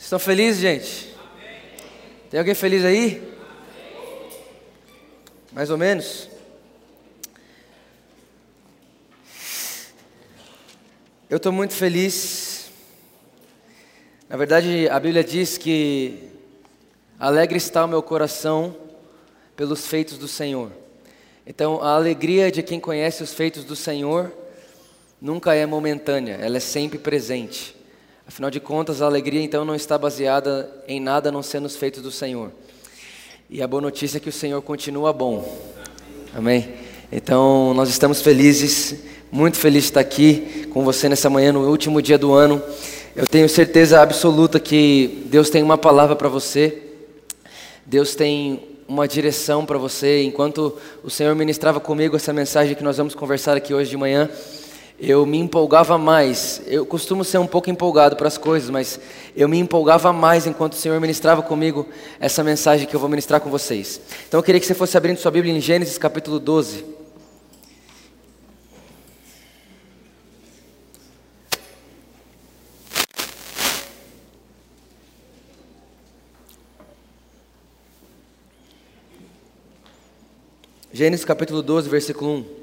Estão felizes, gente? Tem alguém feliz aí? Mais ou menos? Eu estou muito feliz. Na verdade, a Bíblia diz que alegre está o meu coração pelos feitos do Senhor. Então, a alegria de quem conhece os feitos do Senhor nunca é momentânea, ela é sempre presente. Afinal de contas, a alegria então não está baseada em nada a não ser nos feitos do Senhor. E a boa notícia é que o Senhor continua bom. Amém? Então, nós estamos felizes muito feliz de estar aqui com você nessa manhã, no último dia do ano. Eu tenho certeza absoluta que Deus tem uma palavra para você. Deus tem uma direção para você. Enquanto o Senhor ministrava comigo essa mensagem que nós vamos conversar aqui hoje de manhã, eu me empolgava mais. Eu costumo ser um pouco empolgado para as coisas, mas eu me empolgava mais enquanto o Senhor ministrava comigo essa mensagem que eu vou ministrar com vocês. Então eu queria que você fosse abrindo sua Bíblia em Gênesis capítulo 12. Gênesis capítulo 12, versículo 1.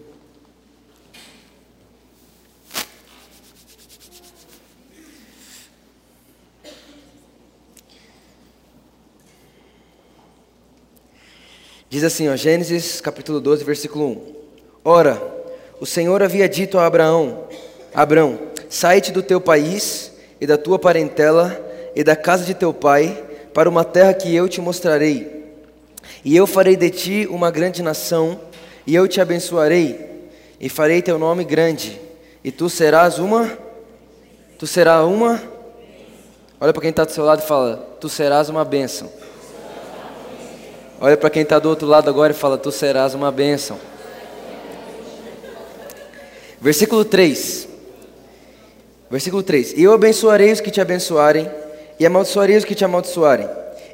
Diz assim, ó, Gênesis capítulo 12, versículo 1. Ora, o Senhor havia dito a Abraão: Abraão, sai-te do teu país e da tua parentela e da casa de teu pai para uma terra que eu te mostrarei. E eu farei de ti uma grande nação, e eu te abençoarei, e farei teu nome grande, e tu serás uma. Tu serás uma. Olha para quem está do seu lado e fala: Tu serás uma bênção. Olha para quem está do outro lado agora e fala: Tu serás uma bênção. Versículo 3. Versículo 3: E eu abençoarei os que te abençoarem, e amaldiçoarei os que te amaldiçoarem,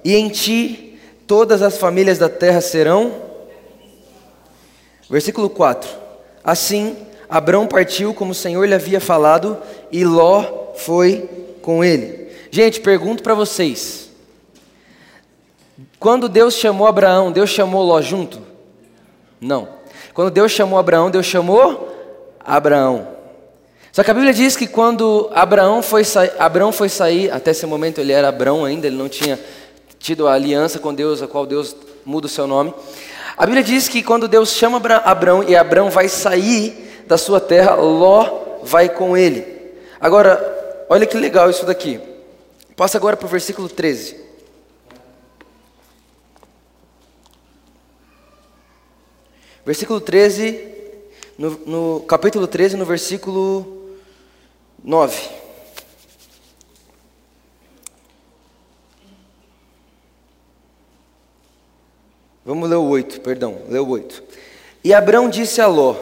e em ti todas as famílias da terra serão. Versículo 4: Assim, Abrão partiu como o Senhor lhe havia falado, e Ló foi com ele. Gente, pergunto para vocês: quando Deus chamou Abraão, Deus chamou Ló junto? Não. Quando Deus chamou Abraão, Deus chamou Abraão. Só que a Bíblia diz que quando Abraão foi, Abraão foi sair, até esse momento ele era Abraão ainda, ele não tinha tido a aliança com Deus, a qual Deus muda o seu nome. A Bíblia diz que quando Deus chama Abraão e Abraão vai sair da sua terra, Ló vai com ele. Agora, olha que legal isso daqui. Passa agora para o versículo 13. Versículo 13, no, no capítulo 13, no versículo 9. Vamos ler o 8, perdão, lê o 8. E Abraão disse a Ló: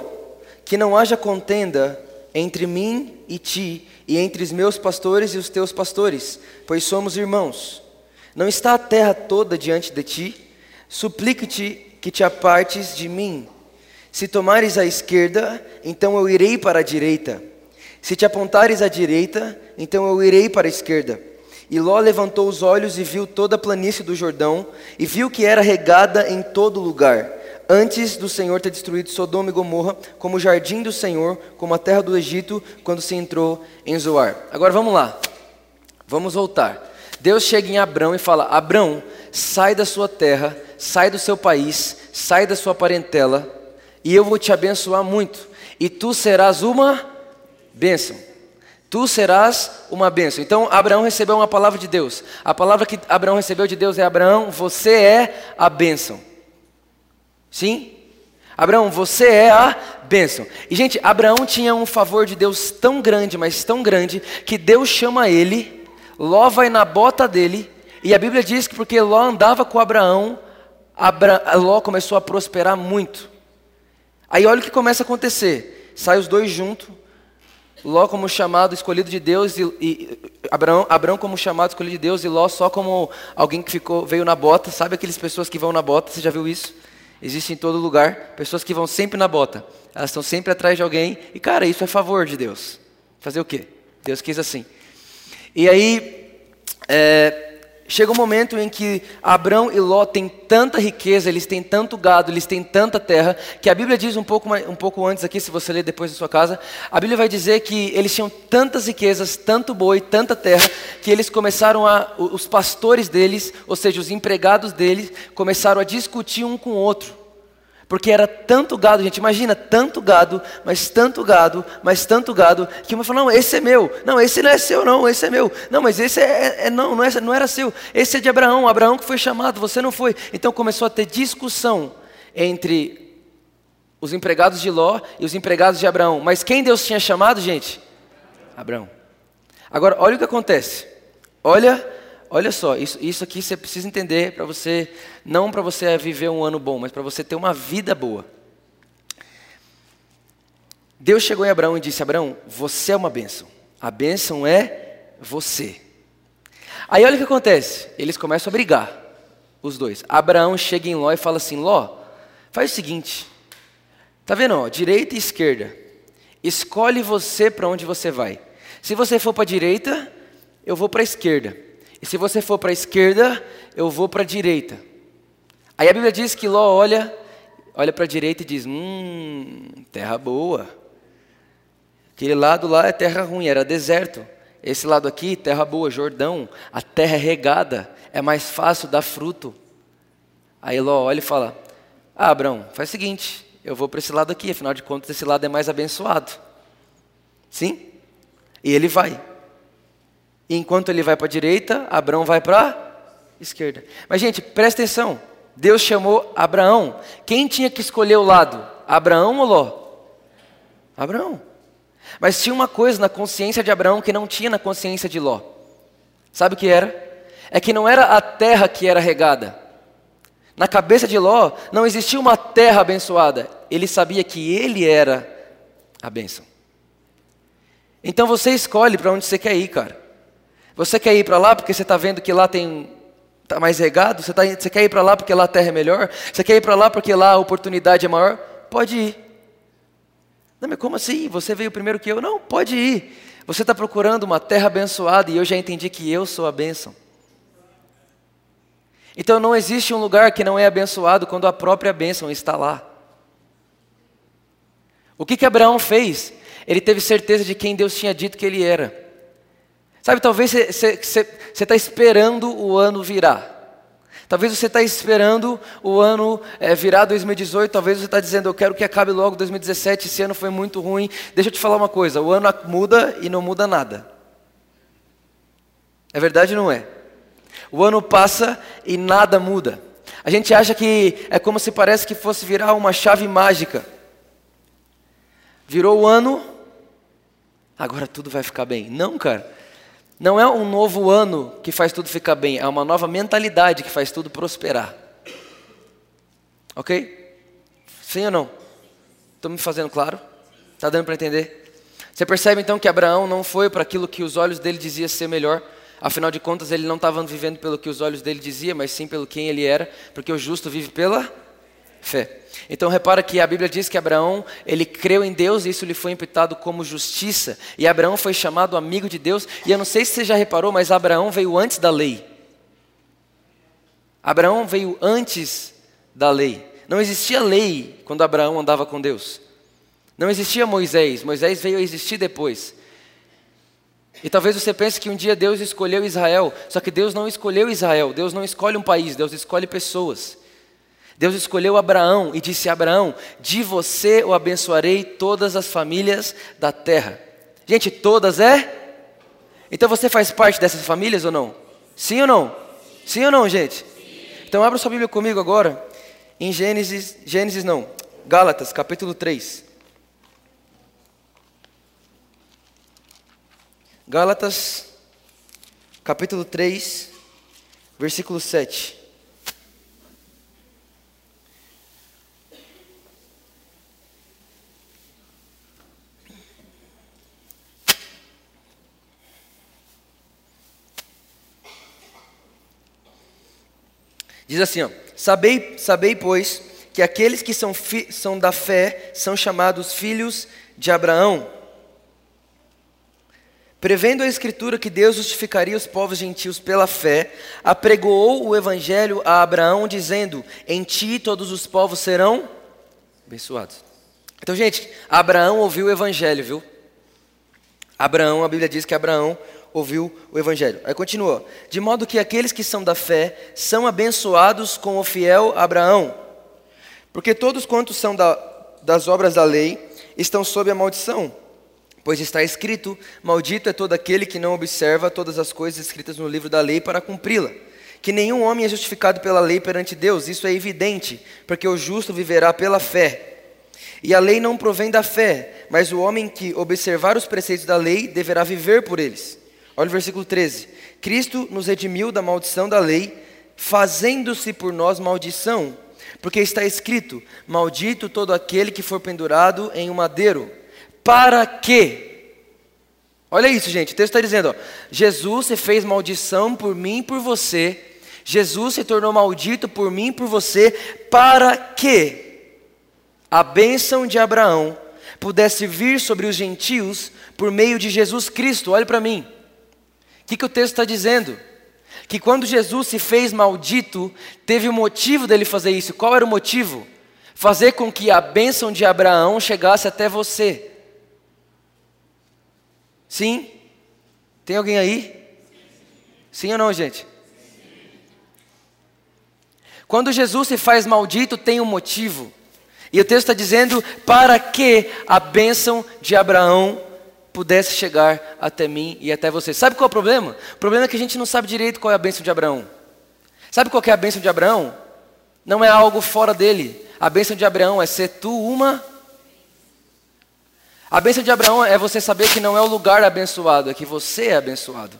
Que não haja contenda entre mim e ti, e entre os meus pastores e os teus pastores, pois somos irmãos. Não está a terra toda diante de ti? Suplico-te que te apartes de mim. Se tomares a esquerda, então eu irei para a direita. Se te apontares à direita, então eu irei para a esquerda. E Ló levantou os olhos e viu toda a planície do Jordão, e viu que era regada em todo lugar, antes do Senhor ter destruído Sodoma e Gomorra, como o jardim do Senhor, como a terra do Egito, quando se entrou em Zoar. Agora vamos lá, vamos voltar. Deus chega em Abrão e fala: Abrão, sai da sua terra, sai do seu país, sai da sua parentela, e eu vou te abençoar muito, e tu serás uma bênção tu serás uma bênção. Então, Abraão recebeu uma palavra de Deus. A palavra que Abraão recebeu de Deus é: Abraão, você é a bênção. Sim? Abraão, você é a bênção. E, gente, Abraão tinha um favor de Deus tão grande, mas tão grande, que Deus chama ele, Ló vai na bota dele, e a Bíblia diz que porque Ló andava com Abraão, Abra... Ló começou a prosperar muito. Aí olha o que começa a acontecer: sai os dois juntos, Ló como chamado escolhido de Deus e, e Abraão, Abraão como chamado escolhido de Deus e Ló só como alguém que ficou veio na bota. Sabe aquelas pessoas que vão na bota? Você já viu isso? Existe em todo lugar pessoas que vão sempre na bota. Elas estão sempre atrás de alguém e cara, isso é favor de Deus. Fazer o quê? Deus quis assim. E aí é, Chega um momento em que Abrão e Ló têm tanta riqueza, eles têm tanto gado, eles têm tanta terra, que a Bíblia diz um pouco, um pouco antes aqui, se você ler depois na sua casa, a Bíblia vai dizer que eles tinham tantas riquezas, tanto boi, tanta terra, que eles começaram a, os pastores deles, ou seja, os empregados deles, começaram a discutir um com o outro. Porque era tanto gado, gente, imagina, tanto gado, mas tanto gado, mas tanto gado, que uma falou, não, esse é meu, não, esse não é seu não, esse é meu, não, mas esse é, é, é não, não, é, não era seu, esse é de Abraão, Abraão que foi chamado, você não foi. Então começou a ter discussão entre os empregados de Ló e os empregados de Abraão. Mas quem Deus tinha chamado, gente? Abraão. Agora, olha o que acontece, olha Olha só, isso, isso aqui você precisa entender para você, não para você viver um ano bom, mas para você ter uma vida boa. Deus chegou em Abraão e disse: Abraão, você é uma bênção. A bênção é você. Aí olha o que acontece. Eles começam a brigar, os dois. Abraão chega em Ló e fala assim: Ló, faz o seguinte. Tá vendo? Ó, direita e esquerda. Escolhe você para onde você vai. Se você for para a direita, eu vou para a esquerda. E se você for para a esquerda, eu vou para a direita. Aí a Bíblia diz que Ló olha, olha para a direita e diz: Hum, terra boa. Aquele lado lá é terra ruim, era deserto. Esse lado aqui, terra boa, Jordão, a terra é regada, é mais fácil dar fruto. Aí Ló olha e fala: Ah, Abraão, faz o seguinte, eu vou para esse lado aqui, afinal de contas, esse lado é mais abençoado. Sim? E ele vai. E enquanto ele vai para a direita, Abraão vai para a esquerda. Mas, gente, presta atenção. Deus chamou Abraão. Quem tinha que escolher o lado? Abraão ou Ló? Abraão. Mas tinha uma coisa na consciência de Abraão que não tinha na consciência de Ló. Sabe o que era? É que não era a terra que era regada. Na cabeça de Ló não existia uma terra abençoada. Ele sabia que ele era a bênção. Então você escolhe para onde você quer ir, cara. Você quer ir para lá porque você está vendo que lá tem tá mais regado? Você, tá, você quer ir para lá porque lá a terra é melhor? Você quer ir para lá porque lá a oportunidade é maior? Pode ir. Não, mas como assim? Você veio primeiro que eu? Não, pode ir. Você está procurando uma terra abençoada e eu já entendi que eu sou a bênção. Então não existe um lugar que não é abençoado quando a própria bênção está lá. O que, que Abraão fez? Ele teve certeza de quem Deus tinha dito que ele era. Sabe, talvez você está esperando o ano virar. Talvez você está esperando o ano é, virar 2018, talvez você está dizendo, eu quero que acabe logo 2017, esse ano foi muito ruim. Deixa eu te falar uma coisa, o ano muda e não muda nada. É verdade ou não é? O ano passa e nada muda. A gente acha que é como se parece que fosse virar uma chave mágica. Virou o ano, agora tudo vai ficar bem. Não, cara. Não é um novo ano que faz tudo ficar bem, é uma nova mentalidade que faz tudo prosperar. Ok? Sim ou não? Estou me fazendo claro? Está dando para entender? Você percebe então que Abraão não foi para aquilo que os olhos dele diziam ser melhor. Afinal de contas, ele não estava vivendo pelo que os olhos dele diziam, mas sim pelo quem ele era, porque o justo vive pela fé. Então repara que a Bíblia diz que Abraão, ele creu em Deus e isso lhe foi imputado como justiça. E Abraão foi chamado amigo de Deus. E eu não sei se você já reparou, mas Abraão veio antes da lei. Abraão veio antes da lei. Não existia lei quando Abraão andava com Deus. Não existia Moisés. Moisés veio a existir depois. E talvez você pense que um dia Deus escolheu Israel, só que Deus não escolheu Israel, Deus não escolhe um país, Deus escolhe pessoas. Deus escolheu Abraão e disse a Abraão: De você eu abençoarei todas as famílias da terra. Gente, todas é? Então você faz parte dessas famílias ou não? Sim ou não? Sim ou não, gente? Então abra sua Bíblia comigo agora, em Gênesis, Gênesis não, Gálatas, capítulo 3. Gálatas, capítulo 3, versículo 7. Diz assim, ó, sabei, sabei, pois, que aqueles que são, fi, são da fé são chamados filhos de Abraão. Prevendo a Escritura que Deus justificaria os povos gentios pela fé, apregoou o Evangelho a Abraão, dizendo: Em ti todos os povos serão abençoados. Então, gente, Abraão ouviu o Evangelho, viu? Abraão, a Bíblia diz que Abraão ouviu o Evangelho. Aí continua: De modo que aqueles que são da fé são abençoados com o fiel Abraão. Porque todos quantos são da, das obras da lei estão sob a maldição Pois está escrito: Maldito é todo aquele que não observa todas as coisas escritas no livro da lei para cumpri-la. Que nenhum homem é justificado pela lei perante Deus, isso é evidente, porque o justo viverá pela fé. E a lei não provém da fé, mas o homem que observar os preceitos da lei deverá viver por eles. Olha o versículo 13: Cristo nos redimiu da maldição da lei, fazendo-se por nós maldição, porque está escrito: Maldito todo aquele que for pendurado em um madeiro para quê? Olha isso, gente. O texto está dizendo: ó, Jesus se fez maldição por mim e por você. Jesus se tornou maldito por mim e por você, para que a bênção de Abraão pudesse vir sobre os gentios por meio de Jesus Cristo. Olhe para mim. O que, que o texto está dizendo? Que quando Jesus se fez maldito, teve o um motivo dele fazer isso. Qual era o motivo? Fazer com que a bênção de Abraão chegasse até você. Sim? Tem alguém aí? Sim ou não, gente? Quando Jesus se faz maldito, tem um motivo. E o texto está dizendo para que a bênção de Abraão pudesse chegar até mim e até você. Sabe qual é o problema? O problema é que a gente não sabe direito qual é a bênção de Abraão. Sabe qual é a bênção de Abraão? Não é algo fora dele. A bênção de Abraão é ser tu uma a bênção de Abraão é você saber que não é o lugar abençoado, é que você é abençoado.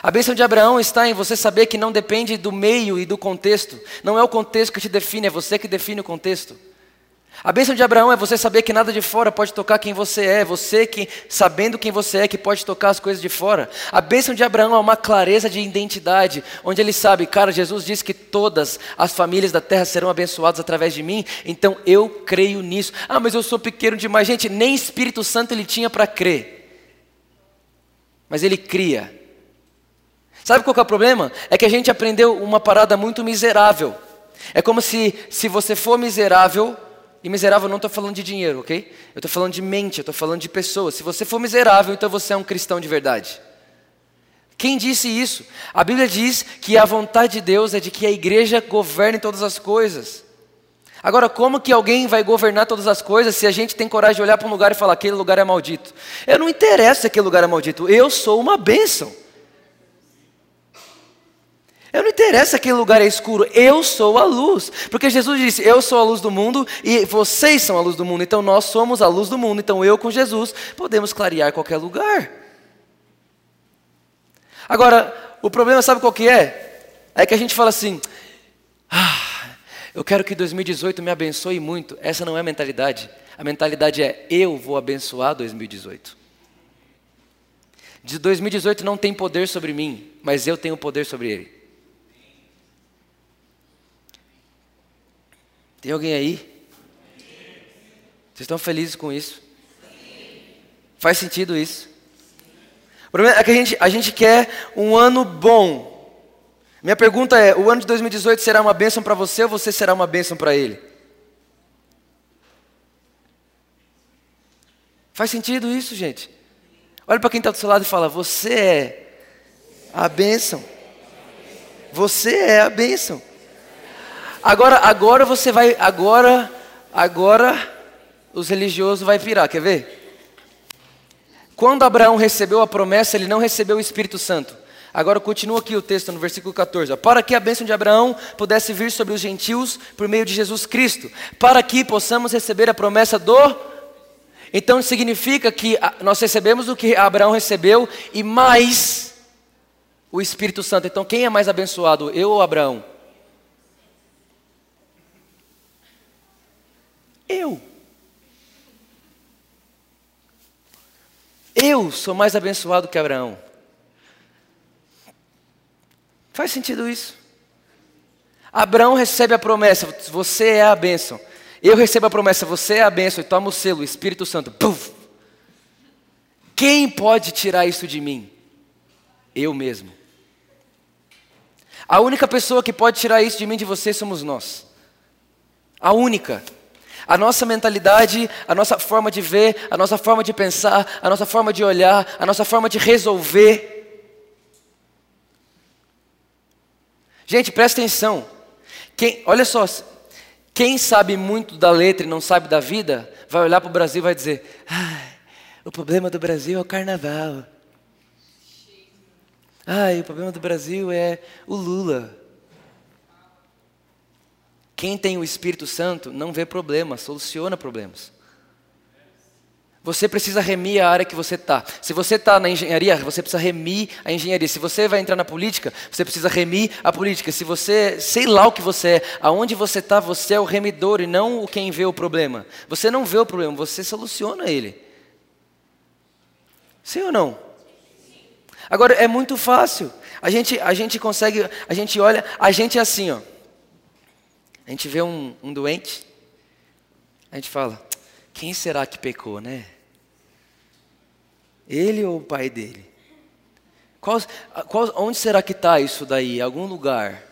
A bênção de Abraão está em você saber que não depende do meio e do contexto. Não é o contexto que te define, é você que define o contexto. A bênção de Abraão é você saber que nada de fora pode tocar quem você é, você que, sabendo quem você é, que pode tocar as coisas de fora. A bênção de Abraão é uma clareza de identidade, onde ele sabe, cara, Jesus disse que todas as famílias da terra serão abençoadas através de mim, então eu creio nisso. Ah, mas eu sou pequeno demais. Gente, nem Espírito Santo ele tinha para crer, mas ele cria. Sabe qual é o problema? É que a gente aprendeu uma parada muito miserável. É como se, se você for miserável, e miserável não estou falando de dinheiro, ok? Eu estou falando de mente, eu estou falando de pessoas. Se você for miserável, então você é um cristão de verdade. Quem disse isso? A Bíblia diz que a vontade de Deus é de que a igreja governe todas as coisas. Agora, como que alguém vai governar todas as coisas se a gente tem coragem de olhar para um lugar e falar aquele lugar é maldito? Eu não interessa se aquele lugar é maldito, eu sou uma bênção. Eu não interessa aquele lugar é escuro, eu sou a luz. Porque Jesus disse: Eu sou a luz do mundo e vocês são a luz do mundo. Então nós somos a luz do mundo. Então eu com Jesus podemos clarear qualquer lugar. Agora, o problema sabe qual que é? É que a gente fala assim: Ah, eu quero que 2018 me abençoe muito. Essa não é a mentalidade. A mentalidade é: Eu vou abençoar 2018. De 2018 não tem poder sobre mim, mas eu tenho poder sobre ele. Tem alguém aí? Vocês estão felizes com isso? Faz sentido isso? O problema é que a gente, a gente quer um ano bom. Minha pergunta é: o ano de 2018 será uma bênção para você ou você será uma bênção para ele? Faz sentido isso, gente? Olha para quem está do seu lado e fala: Você é a bênção. Você é a bênção. Agora, agora você vai, agora, agora os religiosos vai pirar, quer ver? Quando Abraão recebeu a promessa, ele não recebeu o Espírito Santo. Agora continua aqui o texto no versículo 14. Para que a bênção de Abraão pudesse vir sobre os gentios por meio de Jesus Cristo, para que possamos receber a promessa do. Então significa que nós recebemos o que Abraão recebeu e mais o Espírito Santo. Então quem é mais abençoado, eu ou Abraão? Eu. Eu sou mais abençoado que Abraão. Faz sentido isso? Abraão recebe a promessa, você é a bênção. Eu recebo a promessa, você é a bênção, e toma o selo, Espírito Santo. Puff. Quem pode tirar isso de mim? Eu mesmo. A única pessoa que pode tirar isso de mim de você somos nós. A única. A nossa mentalidade, a nossa forma de ver, a nossa forma de pensar, a nossa forma de olhar, a nossa forma de resolver. Gente, presta atenção. Quem, olha só, quem sabe muito da letra e não sabe da vida, vai olhar para o Brasil e vai dizer: ah, o problema do Brasil é o carnaval. Ai, o problema do Brasil é o Lula. Quem tem o Espírito Santo não vê problemas, soluciona problemas. Você precisa remir a área que você está. Se você está na engenharia, você precisa remir a engenharia. Se você vai entrar na política, você precisa remir a política. Se você, sei lá o que você é, aonde você está, você é o remidor e não o quem vê o problema. Você não vê o problema, você soluciona ele. Sim ou não? Agora é muito fácil. A gente, a gente consegue, a gente olha, a gente é assim, ó. A gente vê um, um doente, a gente fala, quem será que pecou, né? Ele ou o pai dele? Qual, qual, onde será que está isso daí? Algum lugar?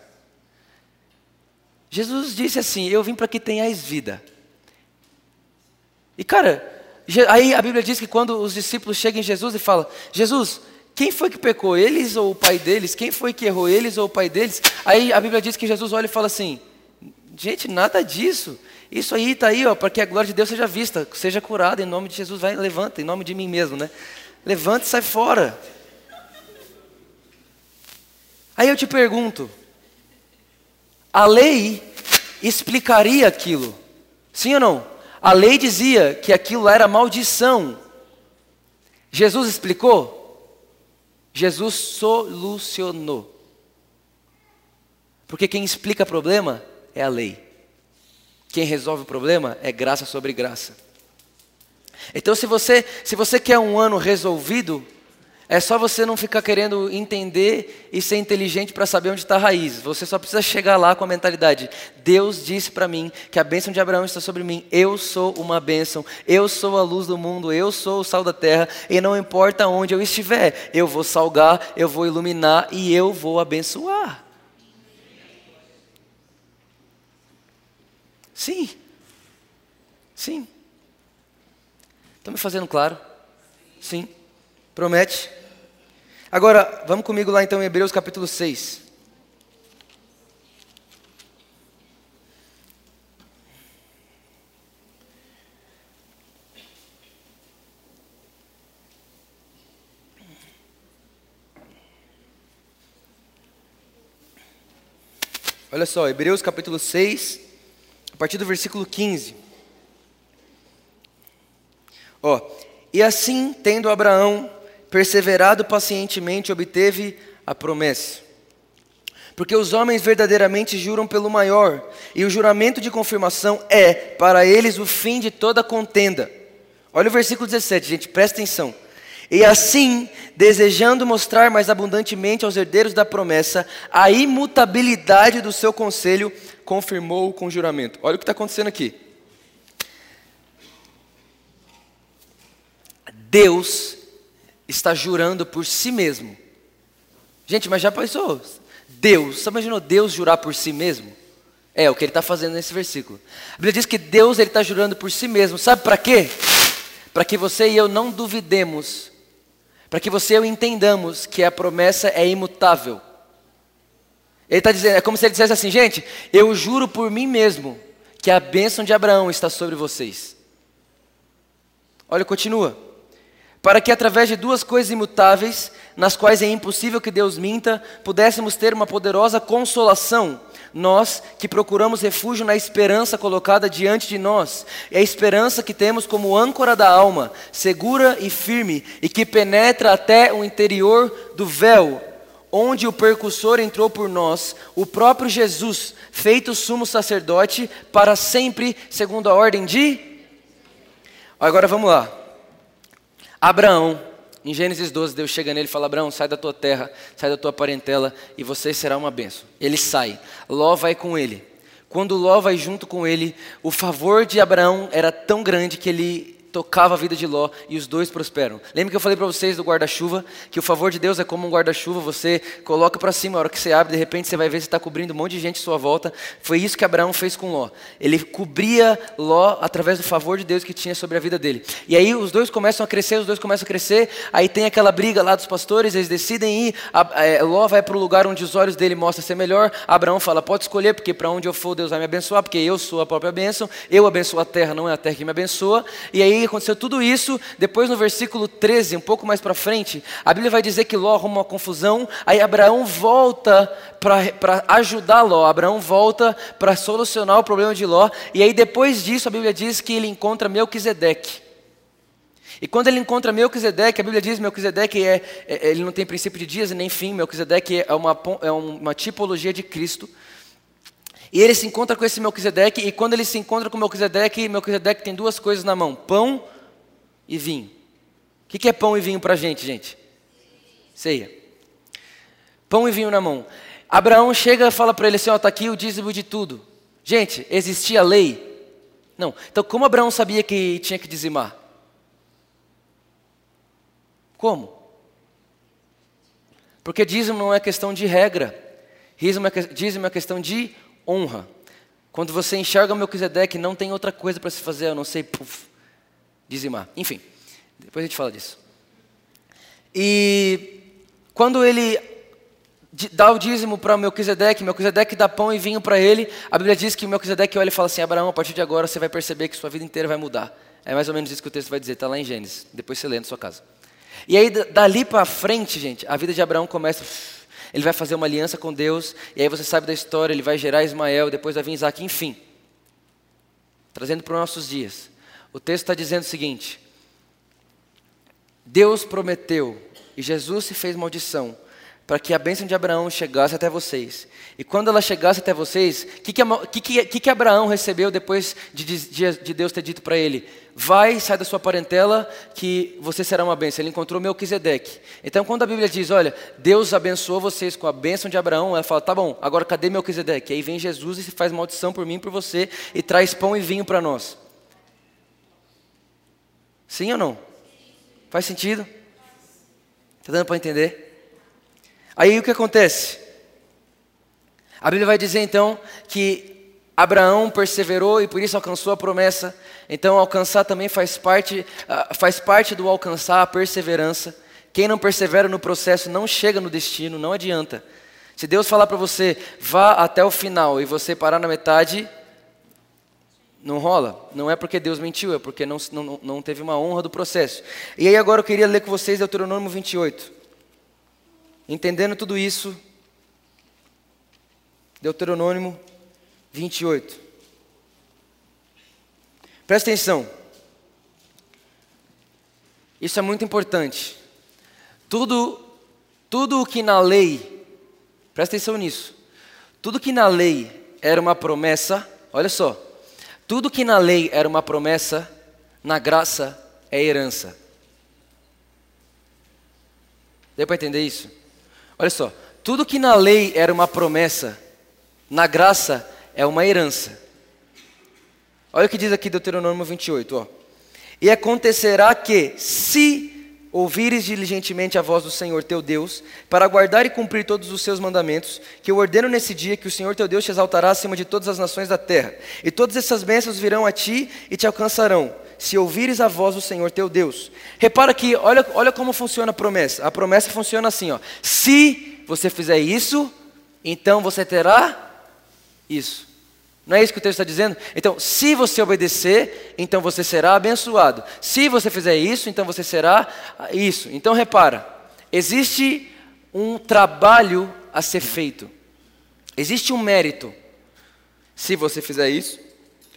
Jesus disse assim: Eu vim para que tenhais vida. E cara, aí a Bíblia diz que quando os discípulos chegam em Jesus e falam: Jesus, quem foi que pecou, eles ou o pai deles? Quem foi que errou, eles ou o pai deles? Aí a Bíblia diz que Jesus olha e fala assim: Gente, nada disso. Isso aí está aí, ó, para que a glória de Deus seja vista, seja curada em nome de Jesus. Vai, levanta, em nome de mim mesmo, né? Levanta e sai fora. Aí eu te pergunto: a lei explicaria aquilo? Sim ou não? A lei dizia que aquilo era maldição. Jesus explicou? Jesus solucionou. Porque quem explica problema é a lei. Quem resolve o problema é graça sobre graça. Então, se você, se você quer um ano resolvido, é só você não ficar querendo entender e ser inteligente para saber onde está a raiz. Você só precisa chegar lá com a mentalidade: Deus disse para mim que a bênção de Abraão está sobre mim. Eu sou uma bênção. Eu sou a luz do mundo. Eu sou o sal da terra. E não importa onde eu estiver, eu vou salgar, eu vou iluminar e eu vou abençoar. Sim. Sim. Estão me fazendo claro? Sim. Promete? Agora, vamos comigo lá então em Hebreus capítulo 6. Olha só, Hebreus capítulo 6, a partir do versículo 15. Ó, e assim, tendo Abraão perseverado pacientemente, obteve a promessa. Porque os homens verdadeiramente juram pelo maior, e o juramento de confirmação é, para eles, o fim de toda contenda. Olha o versículo 17, gente, presta atenção. E assim, desejando mostrar mais abundantemente aos herdeiros da promessa a imutabilidade do seu conselho, confirmou com juramento. Olha o que está acontecendo aqui. Deus está jurando por si mesmo. Gente, mas já pensou? Deus, você imaginou Deus jurar por si mesmo? É o que ele está fazendo nesse versículo. A Bíblia diz que Deus ele está jurando por si mesmo. Sabe para quê? Para que você e eu não duvidemos para que você e eu entendamos que a promessa é imutável. Ele está dizendo, é como se ele dissesse assim, gente, eu juro por mim mesmo que a bênção de Abraão está sobre vocês. Olha, continua. Para que através de duas coisas imutáveis, nas quais é impossível que Deus minta, pudéssemos ter uma poderosa consolação nós que procuramos refúgio na esperança colocada diante de nós, é a esperança que temos como âncora da alma, segura e firme, e que penetra até o interior do véu, onde o percussor entrou por nós, o próprio Jesus, feito sumo sacerdote para sempre, segundo a ordem de. Agora vamos lá. Abraão em Gênesis 12, Deus chega nele e fala: Abraão, sai da tua terra, sai da tua parentela e você será uma benção. Ele sai. Ló vai com ele. Quando Ló vai junto com ele, o favor de Abraão era tão grande que ele tocava a vida de Ló e os dois prosperam. Lembra que eu falei para vocês do guarda-chuva, que o favor de Deus é como um guarda-chuva, você coloca para cima, a hora que você abre, de repente você vai ver se está cobrindo um monte de gente à sua volta. Foi isso que Abraão fez com Ló. Ele cobria Ló através do favor de Deus que tinha sobre a vida dele. E aí os dois começam a crescer, os dois começam a crescer, aí tem aquela briga lá dos pastores, eles decidem ir, a, é, Ló vai para o lugar onde os olhos dele mostram ser melhor, Abraão fala, pode escolher, porque para onde eu for Deus vai me abençoar, porque eu sou a própria bênção, eu abençoo a terra, não é a terra que me abençoa. E aí aconteceu tudo isso, depois no versículo 13, um pouco mais para frente, a Bíblia vai dizer que Ló arruma uma confusão, aí Abraão volta para ajudar Ló, Abraão volta para solucionar o problema de Ló, e aí depois disso a Bíblia diz que ele encontra Melquisedeque. E quando ele encontra Melquisedeque, a Bíblia diz que Melquisedeque é, é, ele não tem princípio de dias e nem fim, Melquisedeque é uma, é uma tipologia de Cristo. E ele se encontra com esse Melquisedeque, e quando ele se encontra com Melquisedeque, Melquisedeque tem duas coisas na mão: pão e vinho. O que é pão e vinho para a gente, gente? Ceia. Pão e vinho na mão. Abraão chega e fala para ele assim: está aqui o dízimo de tudo. Gente, existia lei? Não. Então, como Abraão sabia que tinha que dizimar? Como? Porque dízimo não é questão de regra. Dízimo é, dízimo é questão de honra. Quando você enxerga o Melquisedeque, não tem outra coisa para se fazer, a não ser puff, dizimar. Enfim, depois a gente fala disso. E quando ele dá o dízimo para Melquisedeque, Melquisedeque dá pão e vinho para ele, a Bíblia diz que Melquisedeque olha e fala assim, Abraão, a partir de agora você vai perceber que sua vida inteira vai mudar. É mais ou menos isso que o texto vai dizer, está lá em Gênesis. Depois você lê na sua casa. E aí, dali para frente, gente, a vida de Abraão começa ele vai fazer uma aliança com Deus, e aí você sabe da história, ele vai gerar Ismael, depois vai vir Isaac, enfim. Trazendo para os nossos dias. O texto está dizendo o seguinte: Deus prometeu, e Jesus se fez maldição, para que a bênção de Abraão chegasse até vocês. E quando ela chegasse até vocês, o que que, que, que, que, Abraão recebeu depois de, de, de Deus ter dito para ele? Vai, sai da sua parentela, que você será uma bênção. Ele encontrou Melquisedeque. Então, quando a Bíblia diz, olha, Deus abençoou vocês com a bênção de Abraão, ela fala, tá bom, agora cadê Melquisedeque? Aí vem Jesus e se faz maldição por mim e por você, e traz pão e vinho para nós. Sim ou não? Faz sentido? Está dando para entender? Aí o que acontece? A Bíblia vai dizer então que Abraão perseverou e por isso alcançou a promessa. Então alcançar também faz parte, ah, faz parte do alcançar a perseverança. Quem não persevera no processo não chega no destino, não adianta. Se Deus falar para você, vá até o final e você parar na metade, não rola. Não é porque Deus mentiu, é porque não, não, não teve uma honra do processo. E aí agora eu queria ler com vocês Deuteronômio 28. Entendendo tudo isso, Deuteronômio 28. Presta atenção. Isso é muito importante. Tudo, tudo o que na lei, presta atenção nisso. Tudo que na lei era uma promessa, olha só. Tudo que na lei era uma promessa, na graça é herança. Deu para entender isso? Olha só, tudo que na lei era uma promessa, na graça é uma herança. Olha o que diz aqui Deuteronômio 28, ó. E acontecerá que, se ouvires diligentemente a voz do Senhor teu Deus, para guardar e cumprir todos os seus mandamentos, que eu ordeno nesse dia que o Senhor teu Deus te exaltará acima de todas as nações da terra, e todas essas bênçãos virão a ti e te alcançarão, se ouvires a voz do Senhor teu Deus. Repara que, olha, olha como funciona a promessa. A promessa funciona assim, ó. Se você fizer isso, então você terá isso. Não é isso que o texto está dizendo? Então, se você obedecer, então você será abençoado. Se você fizer isso, então você será isso. Então, repara, existe um trabalho a ser feito. Existe um mérito. Se você fizer isso,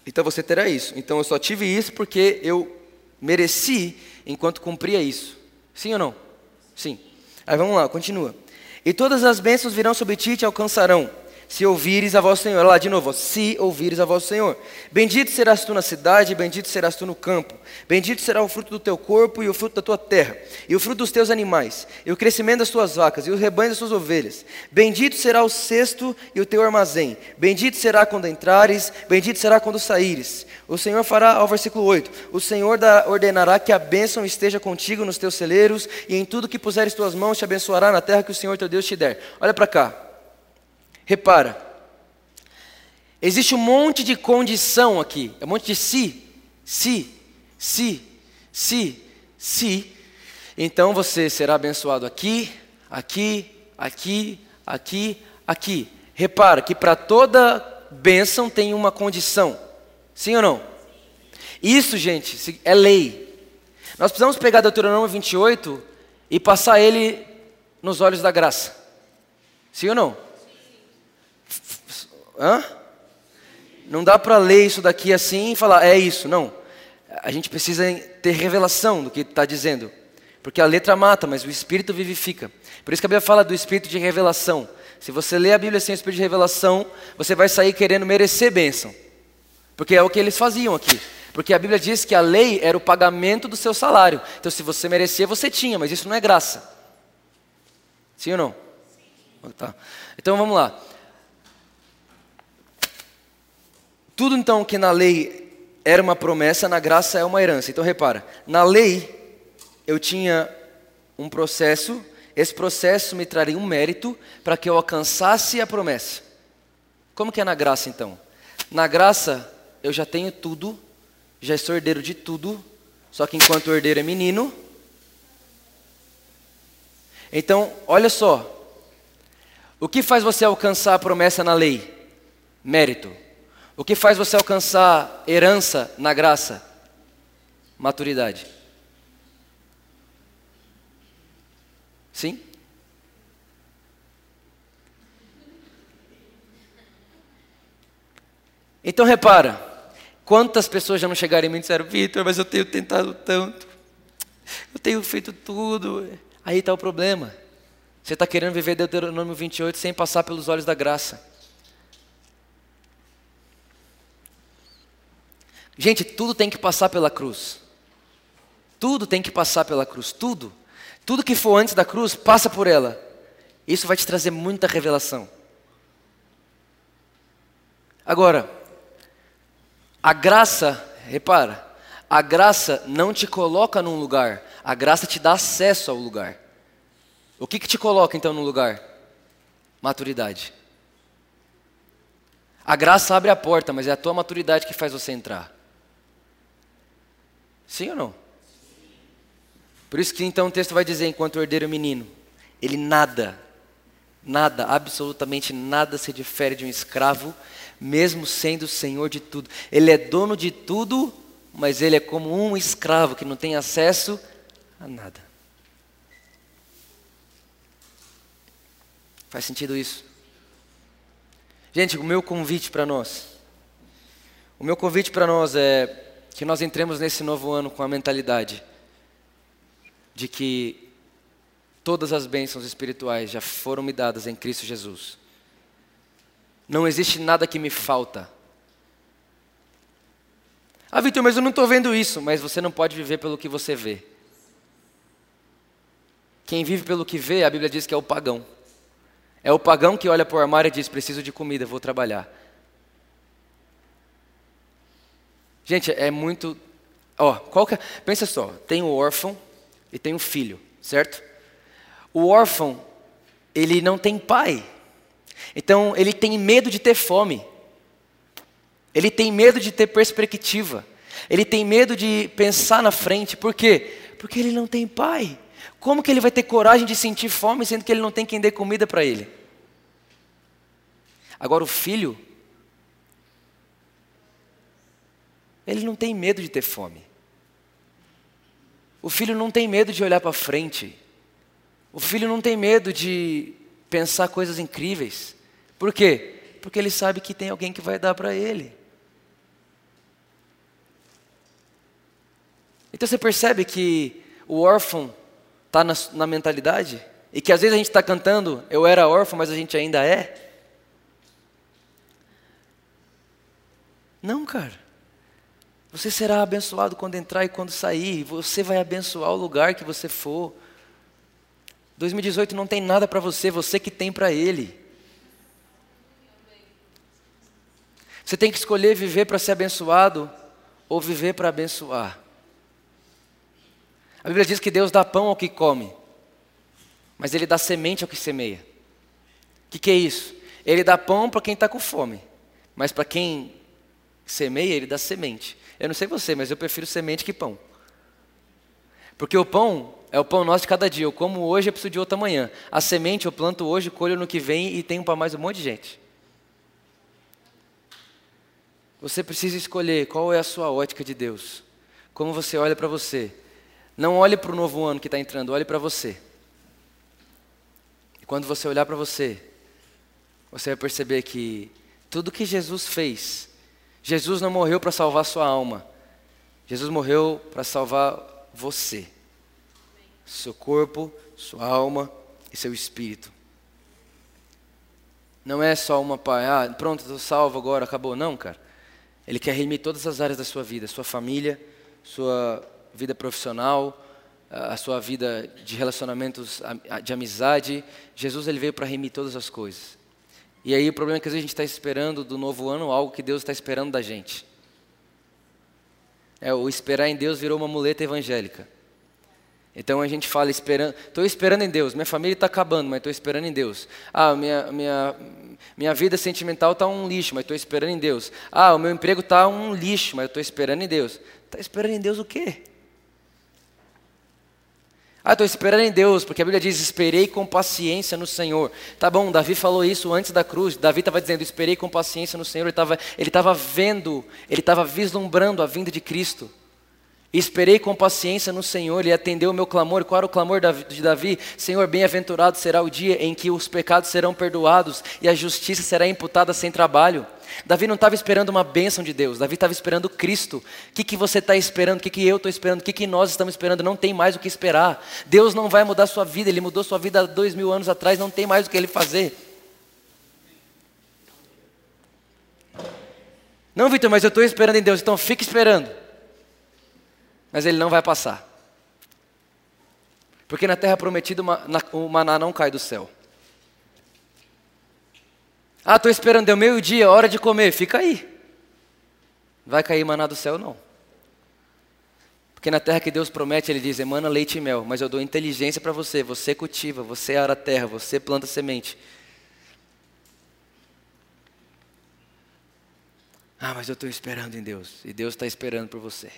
então você terá isso. Então eu só tive isso porque eu mereci enquanto cumpria isso. Sim ou não? Sim. Aí vamos lá, continua. E todas as bênçãos virão sobre ti e te alcançarão, se ouvires a voz do Senhor. Olha lá de novo, se ouvires a voz do Senhor. Bendito serás tu na cidade, bendito serás tu no campo. Bendito será o fruto do teu corpo e o fruto da tua terra, e o fruto dos teus animais, e o crescimento das tuas vacas, e o rebanho das tuas ovelhas. Bendito será o cesto e o teu armazém. Bendito será quando entrares, bendito será quando saíres. O Senhor fará, ao versículo 8: O Senhor ordenará que a bênção esteja contigo nos teus celeiros, e em tudo que puseres tuas mãos te abençoará na terra que o Senhor teu Deus te der. Olha para cá. Repara, existe um monte de condição aqui, é um monte de se, se, se, se, se. Então você será abençoado aqui, aqui, aqui, aqui, aqui. Repara que para toda bênção tem uma condição. Sim ou não? Isso, gente, é lei. Nós precisamos pegar Deuteronômio 28 e passar ele nos olhos da graça. Sim ou não? Hã? Não dá para ler isso daqui assim e falar, é isso. Não. A gente precisa ter revelação do que está dizendo. Porque a letra mata, mas o Espírito vivifica. Por isso que a Bíblia fala do Espírito de revelação. Se você lê a Bíblia sem o Espírito de revelação, você vai sair querendo merecer bênção. Porque é o que eles faziam aqui. Porque a Bíblia diz que a lei era o pagamento do seu salário. Então, se você merecia, você tinha, mas isso não é graça. Sim ou não? Tá. Então vamos lá. Tudo então que na lei era uma promessa, na graça é uma herança. Então repara, na lei eu tinha um processo, esse processo me traria um mérito para que eu alcançasse a promessa. Como que é na graça então? Na graça eu já tenho tudo, já sou herdeiro de tudo, só que enquanto o herdeiro é menino. Então, olha só. O que faz você alcançar a promessa na lei? Mérito. O que faz você alcançar herança na graça? Maturidade. Sim? Então repara, quantas pessoas já não chegaram em mim e disseram, Vitor, mas eu tenho tentado tanto, eu tenho feito tudo. Aí está o problema. Você está querendo viver Deuteronômio 28 sem passar pelos olhos da graça. Gente, tudo tem que passar pela cruz. Tudo tem que passar pela cruz, tudo. Tudo que for antes da cruz, passa por ela. Isso vai te trazer muita revelação. Agora, a graça, repara, a graça não te coloca num lugar, a graça te dá acesso ao lugar. O que, que te coloca então no lugar? Maturidade. A graça abre a porta, mas é a tua maturidade que faz você entrar. Sim ou não? Por isso que então o texto vai dizer, enquanto herdeiro menino, ele nada, nada, absolutamente nada se difere de um escravo, mesmo sendo senhor de tudo. Ele é dono de tudo, mas ele é como um escravo que não tem acesso a nada. Faz sentido isso? Gente, o meu convite para nós, o meu convite para nós é que nós entremos nesse novo ano com a mentalidade de que todas as bênçãos espirituais já foram me dadas em Cristo Jesus. Não existe nada que me falta. Ah, Vitor, mas eu não estou vendo isso. Mas você não pode viver pelo que você vê. Quem vive pelo que vê, a Bíblia diz que é o pagão. É o pagão que olha para o armário e diz: preciso de comida, vou trabalhar. Gente, é muito. Ó, qual que é... Pensa só: tem o órfão e tem o filho, certo? O órfão, ele não tem pai. Então, ele tem medo de ter fome. Ele tem medo de ter perspectiva. Ele tem medo de pensar na frente. Por quê? Porque ele não tem pai. Como que ele vai ter coragem de sentir fome sendo que ele não tem quem dê comida para ele? Agora, o filho, Ele não tem medo de ter fome. O filho não tem medo de olhar para frente. O filho não tem medo de pensar coisas incríveis. Por quê? Porque ele sabe que tem alguém que vai dar para ele. Então você percebe que o órfão está na, na, mentalidade? E que às vezes a gente está cantando, eu era órfão, mas a gente ainda é? Não, cara. Você será abençoado quando entrar e quando sair. Você vai abençoar o lugar que você for. 2018 não tem nada para você, você que tem para Ele. Você tem que escolher viver para ser abençoado ou viver para abençoar. A Bíblia diz que Deus dá pão ao que come, mas Ele dá semente ao que semeia. O que, que é isso? Ele dá pão para quem está com fome, mas para quem semeia, Ele dá semente. Eu não sei você, mas eu prefiro semente que pão. Porque o pão é o pão nosso de cada dia. Eu como hoje, eu preciso de outro amanhã. A semente eu planto hoje, colho no que vem e tenho para mais um monte de gente. Você precisa escolher qual é a sua ótica de Deus. Como você olha para você. Não olhe para o novo ano que está entrando, olhe para você. E quando você olhar para você, você vai perceber que tudo que Jesus fez, Jesus não morreu para salvar sua alma. Jesus morreu para salvar você. Seu corpo, sua alma e seu espírito. Não é só uma pai, ah, pronto, estou salvo agora, acabou. Não, cara. Ele quer remir todas as áreas da sua vida, sua família, sua vida profissional, a sua vida de relacionamentos, de amizade. Jesus ele veio para remir todas as coisas. E aí o problema é que às vezes a gente está esperando do novo ano algo que Deus está esperando da gente. É, o esperar em Deus virou uma muleta evangélica. Então a gente fala, esperando, estou esperando em Deus, minha família está acabando, mas estou esperando em Deus. Ah, minha, minha, minha vida sentimental está um lixo, mas estou esperando em Deus. Ah, o meu emprego está um lixo, mas estou esperando em Deus. Está esperando em Deus o quê? Ah, estou esperando em Deus, porque a Bíblia diz: esperei com paciência no Senhor. Tá bom, Davi falou isso antes da cruz. Davi estava dizendo: esperei com paciência no Senhor. Ele estava ele vendo, ele estava vislumbrando a vinda de Cristo. Esperei com paciência no Senhor, Ele atendeu o meu clamor. Qual era o clamor de Davi? Senhor, bem-aventurado será o dia em que os pecados serão perdoados e a justiça será imputada sem trabalho. Davi não estava esperando uma bênção de Deus, Davi estava esperando Cristo. O que, que você está esperando? O que, que eu estou esperando? O que, que nós estamos esperando? Não tem mais o que esperar. Deus não vai mudar sua vida, Ele mudou sua vida há dois mil anos atrás, não tem mais o que Ele fazer. Não, Vitor, mas eu estou esperando em Deus, então fique esperando mas ele não vai passar. Porque na terra prometida o maná não cai do céu. Ah, estou esperando, deu meio-dia, hora de comer, fica aí. Vai cair maná do céu, não. Porque na terra que Deus promete, Ele diz: emana leite e mel, mas eu dou inteligência para você. Você cultiva, você ara a terra, você planta semente. Ah, mas eu estou esperando em Deus, e Deus está esperando por você.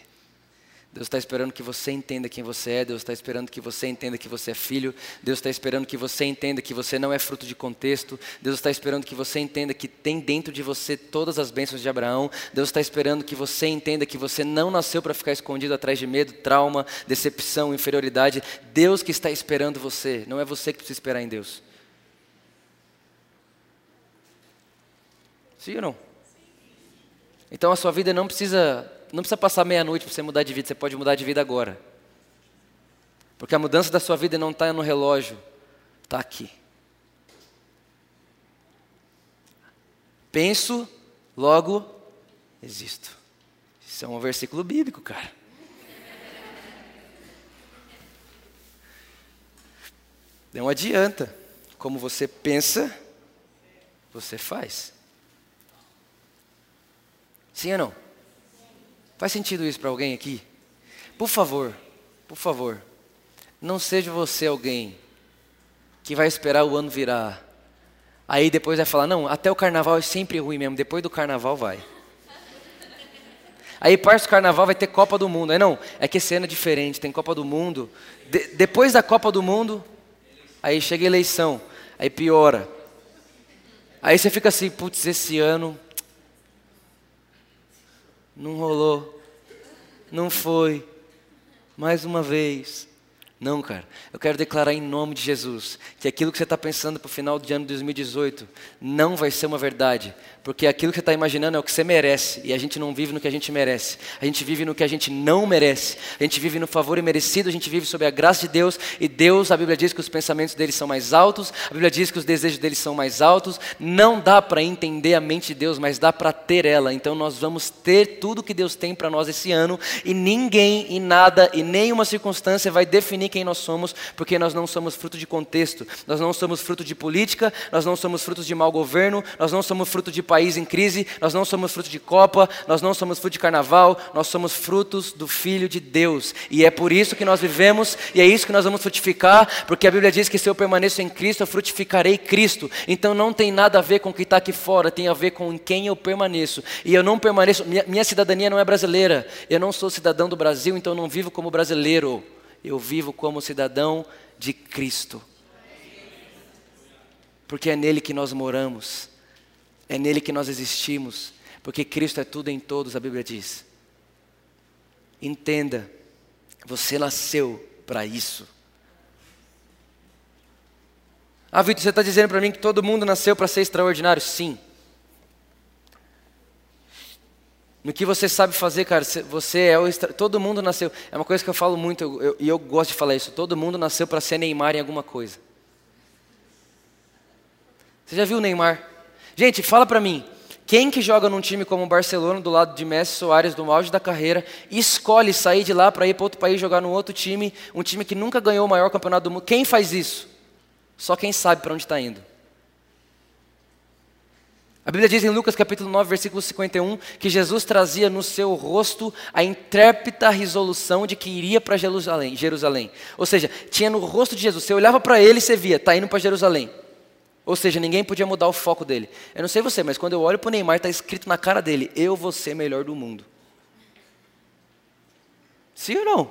Deus está esperando que você entenda quem você é, Deus está esperando que você entenda que você é filho, Deus está esperando que você entenda que você não é fruto de contexto, Deus está esperando que você entenda que tem dentro de você todas as bênçãos de Abraão, Deus está esperando que você entenda que você não nasceu para ficar escondido atrás de medo, trauma, decepção, inferioridade. Deus que está esperando você, não é você que precisa esperar em Deus. Sim ou não? Então a sua vida não precisa não precisa passar meia-noite para você mudar de vida, você pode mudar de vida agora. Porque a mudança da sua vida não está no relógio, está aqui. Penso, logo existo. Isso é um versículo bíblico, cara. Não adianta. Como você pensa, você faz. Sim ou não? Faz sentido isso para alguém aqui? Por favor, por favor, não seja você alguém que vai esperar o ano virar. Aí depois vai falar, não, até o carnaval é sempre ruim mesmo, depois do carnaval vai. Aí parte do carnaval vai ter Copa do Mundo. Aí não, é que esse ano é diferente, tem Copa do Mundo. De, depois da Copa do Mundo, aí chega a eleição, aí piora. Aí você fica assim, putz, esse ano não rolou. Não foi. Mais uma vez. Não, cara. Eu quero declarar em nome de Jesus que aquilo que você está pensando para o final de ano de 2018 não vai ser uma verdade. Porque aquilo que você está imaginando é o que você merece. E a gente não vive no que a gente merece. A gente vive no que a gente não merece. A gente vive no favor imerecido, a gente vive sob a graça de Deus. E Deus, a Bíblia diz que os pensamentos dele são mais altos. A Bíblia diz que os desejos dele são mais altos. Não dá para entender a mente de Deus, mas dá para ter ela. Então nós vamos ter tudo que Deus tem para nós esse ano. E ninguém e nada e nenhuma circunstância vai definir quem nós somos, porque nós não somos fruto de contexto, nós não somos fruto de política, nós não somos fruto de mau governo, nós não somos fruto de país em crise, nós não somos fruto de Copa, nós não somos fruto de carnaval, nós somos frutos do Filho de Deus. E é por isso que nós vivemos e é isso que nós vamos frutificar, porque a Bíblia diz que se eu permaneço em Cristo, eu frutificarei Cristo. Então não tem nada a ver com o que está aqui fora, tem a ver com em quem eu permaneço. E eu não permaneço, minha, minha cidadania não é brasileira, eu não sou cidadão do Brasil, então eu não vivo como brasileiro eu vivo como cidadão de Cristo. Porque é nele que nós moramos, é nele que nós existimos, porque Cristo é tudo em todos, a Bíblia diz. Entenda, você nasceu para isso. Ah, Vitor, você está dizendo para mim que todo mundo nasceu para ser extraordinário? Sim. No que você sabe fazer, cara, você é o. Extra... Todo mundo nasceu. É uma coisa que eu falo muito e eu, eu, gosto de falar isso. Todo mundo nasceu para ser Neymar em alguma coisa. Você já viu o Neymar? Gente, fala para mim. Quem que joga num time como o Barcelona, do lado de Messi Soares, do auge da carreira, e escolhe sair de lá para ir para outro país jogar num outro time, um time que nunca ganhou o maior campeonato do mundo? Quem faz isso? Só quem sabe para onde está indo. A Bíblia diz em Lucas capítulo 9, versículo 51, que Jesus trazia no seu rosto a intrépida resolução de que iria para Jerusalém, Jerusalém. Ou seja, tinha no rosto de Jesus, você olhava para ele e você via, está indo para Jerusalém. Ou seja, ninguém podia mudar o foco dele. Eu não sei você, mas quando eu olho para o Neymar, está escrito na cara dele, eu vou ser melhor do mundo. Sim ou não?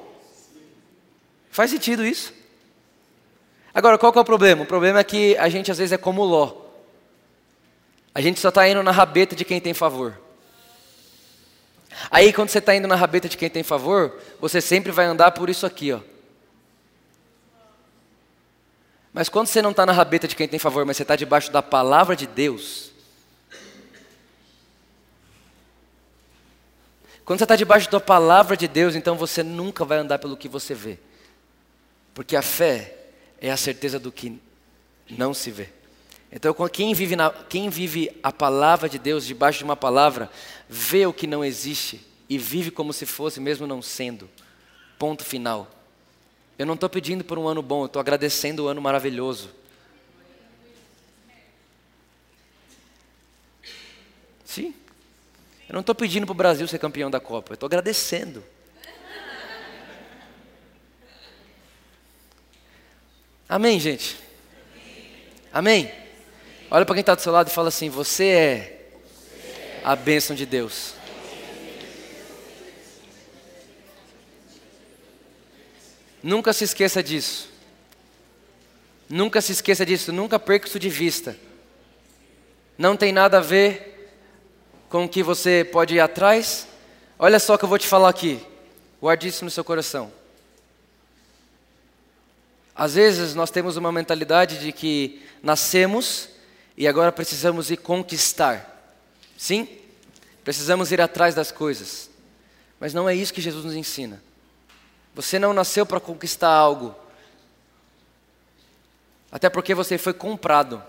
Faz sentido isso? Agora, qual que é o problema? O problema é que a gente às vezes é como Ló. A gente só está indo na rabeta de quem tem favor. Aí, quando você está indo na rabeta de quem tem favor, você sempre vai andar por isso aqui, ó. Mas quando você não está na rabeta de quem tem favor, mas você está debaixo da palavra de Deus, quando você está debaixo da palavra de Deus, então você nunca vai andar pelo que você vê, porque a fé é a certeza do que não se vê. Então, quem vive, na, quem vive a palavra de Deus debaixo de uma palavra, vê o que não existe e vive como se fosse, mesmo não sendo. Ponto final. Eu não estou pedindo por um ano bom, eu estou agradecendo o ano maravilhoso. Sim. Eu não estou pedindo para o Brasil ser campeão da Copa, eu estou agradecendo. Amém, gente? Amém? Olha para quem está do seu lado e fala assim: Você é a bênção de Deus. Nunca se esqueça disso. Nunca se esqueça disso, nunca perca isso de vista. Não tem nada a ver com o que você pode ir atrás. Olha só o que eu vou te falar aqui. Guarde isso no seu coração. Às vezes nós temos uma mentalidade de que nascemos e agora precisamos ir conquistar. Sim, precisamos ir atrás das coisas. Mas não é isso que Jesus nos ensina. Você não nasceu para conquistar algo. Até porque você foi comprado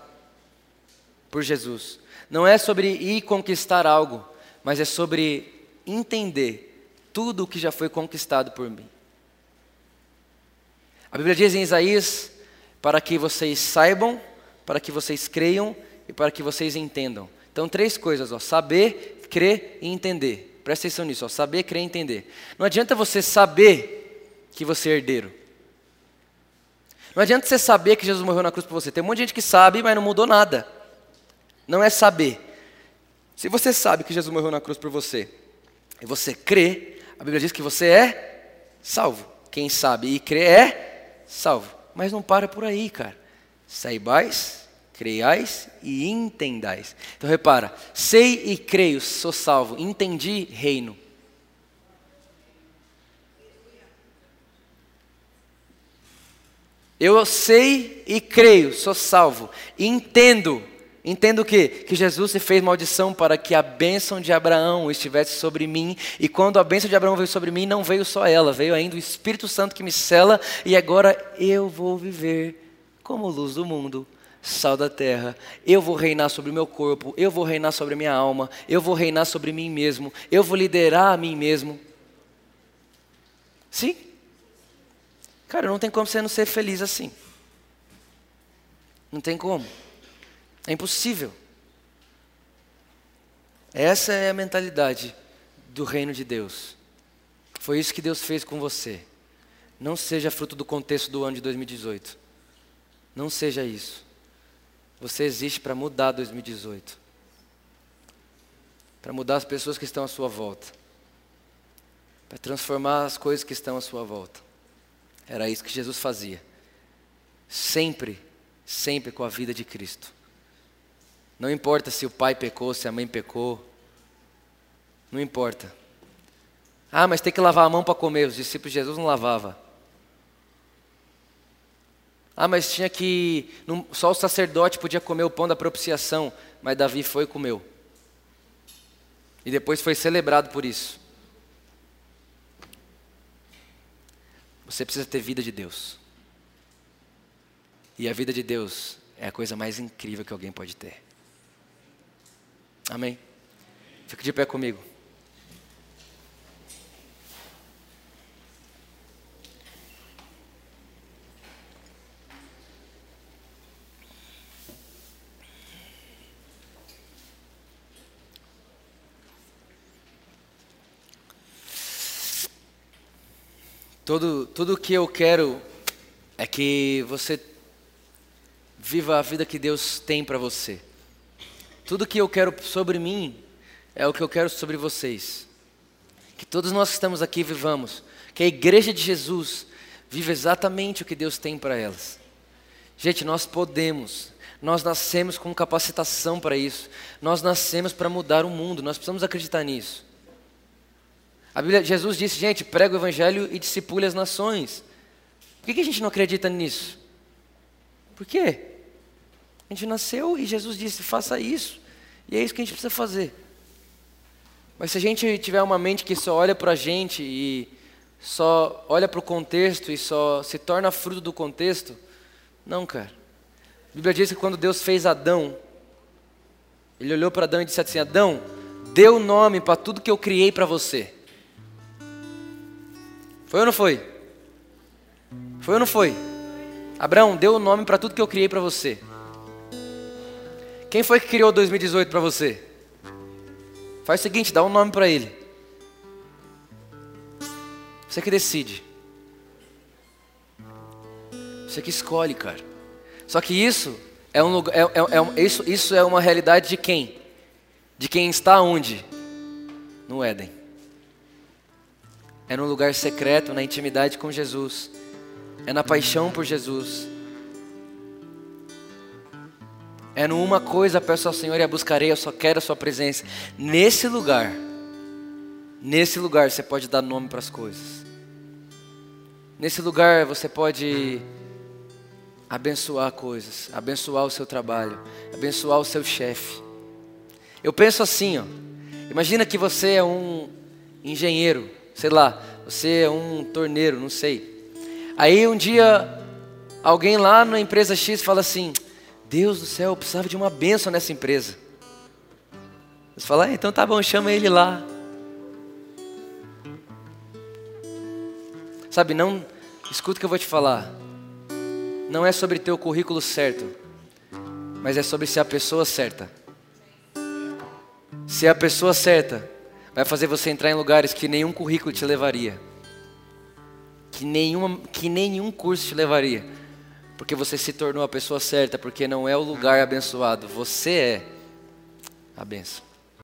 por Jesus. Não é sobre ir conquistar algo, mas é sobre entender tudo o que já foi conquistado por mim. A Bíblia diz em Isaías: para que vocês saibam para que vocês creiam e para que vocês entendam. Então, três coisas: ó, saber, crer e entender. Presta atenção nisso: ó, saber, crer e entender. Não adianta você saber que você é herdeiro. Não adianta você saber que Jesus morreu na cruz por você. Tem um monte de gente que sabe, mas não mudou nada. Não é saber. Se você sabe que Jesus morreu na cruz por você e você crê, a Bíblia diz que você é salvo. Quem sabe e crê é salvo. Mas não para por aí, cara. Saibais, creiais e entendais. Então repara, sei e creio, sou salvo. Entendi, reino. Eu sei e creio, sou salvo. Entendo, entendo o quê? Que Jesus se fez maldição para que a bênção de Abraão estivesse sobre mim. E quando a bênção de Abraão veio sobre mim, não veio só ela, veio ainda o Espírito Santo que me cela. E agora eu vou viver como luz do mundo sal da terra. Eu vou reinar sobre o meu corpo, eu vou reinar sobre a minha alma, eu vou reinar sobre mim mesmo, eu vou liderar a mim mesmo. Sim? Cara, não tem como você não ser feliz assim. Não tem como. É impossível. Essa é a mentalidade do reino de Deus. Foi isso que Deus fez com você. Não seja fruto do contexto do ano de 2018. Não seja isso. Você existe para mudar 2018. Para mudar as pessoas que estão à sua volta. Para transformar as coisas que estão à sua volta. Era isso que Jesus fazia. Sempre, sempre com a vida de Cristo. Não importa se o pai pecou, se a mãe pecou. Não importa. Ah, mas tem que lavar a mão para comer. Os discípulos de Jesus não lavavam. Ah, mas tinha que. Só o sacerdote podia comer o pão da propiciação, mas Davi foi e comeu. E depois foi celebrado por isso. Você precisa ter vida de Deus. E a vida de Deus é a coisa mais incrível que alguém pode ter. Amém? Fique de pé comigo. Tudo, tudo que eu quero é que você viva a vida que Deus tem para você. Tudo que eu quero sobre mim é o que eu quero sobre vocês. Que todos nós que estamos aqui vivamos, que a igreja de Jesus viva exatamente o que Deus tem para elas. Gente, nós podemos, nós nascemos com capacitação para isso, nós nascemos para mudar o mundo, nós precisamos acreditar nisso. A Bíblia, Jesus disse, gente, prega o evangelho e discipule as nações. Por que, que a gente não acredita nisso? Por quê? A gente nasceu e Jesus disse, faça isso. E é isso que a gente precisa fazer. Mas se a gente tiver uma mente que só olha para a gente e só olha para o contexto e só se torna fruto do contexto, não, cara. A Bíblia diz que quando Deus fez Adão, ele olhou para Adão e disse assim: Adão, dê o nome para tudo que eu criei para você. Foi ou não foi? Foi ou não foi? Abraão, deu o nome para tudo que eu criei para você. Quem foi que criou 2018 para você? Faz o seguinte, dá um nome para ele. Você que decide. Você que escolhe, cara. Só que isso é um lugar, é, é, é, isso, isso é uma realidade de quem? De quem está onde? No Éden. É no lugar secreto, na intimidade com Jesus. É na paixão por Jesus. É no uma coisa peço ao Senhor e a buscarei, eu só quero a sua presença. Nesse lugar, nesse lugar você pode dar nome para as coisas. Nesse lugar você pode abençoar coisas, abençoar o seu trabalho, abençoar o seu chefe. Eu penso assim, ó. Imagina que você é um engenheiro sei lá, você é um torneiro, não sei. Aí um dia alguém lá na empresa X fala assim: Deus do céu, eu precisava de uma benção nessa empresa. Você fala, ah, então tá bom, chama ele lá. Sabe, não, escuta o que eu vou te falar. Não é sobre ter o currículo certo, mas é sobre ser a pessoa certa. Se é a pessoa certa, vai fazer você entrar em lugares que nenhum currículo te levaria, que, nenhuma, que nenhum curso te levaria, porque você se tornou a pessoa certa, porque não é o lugar abençoado, você é a benção.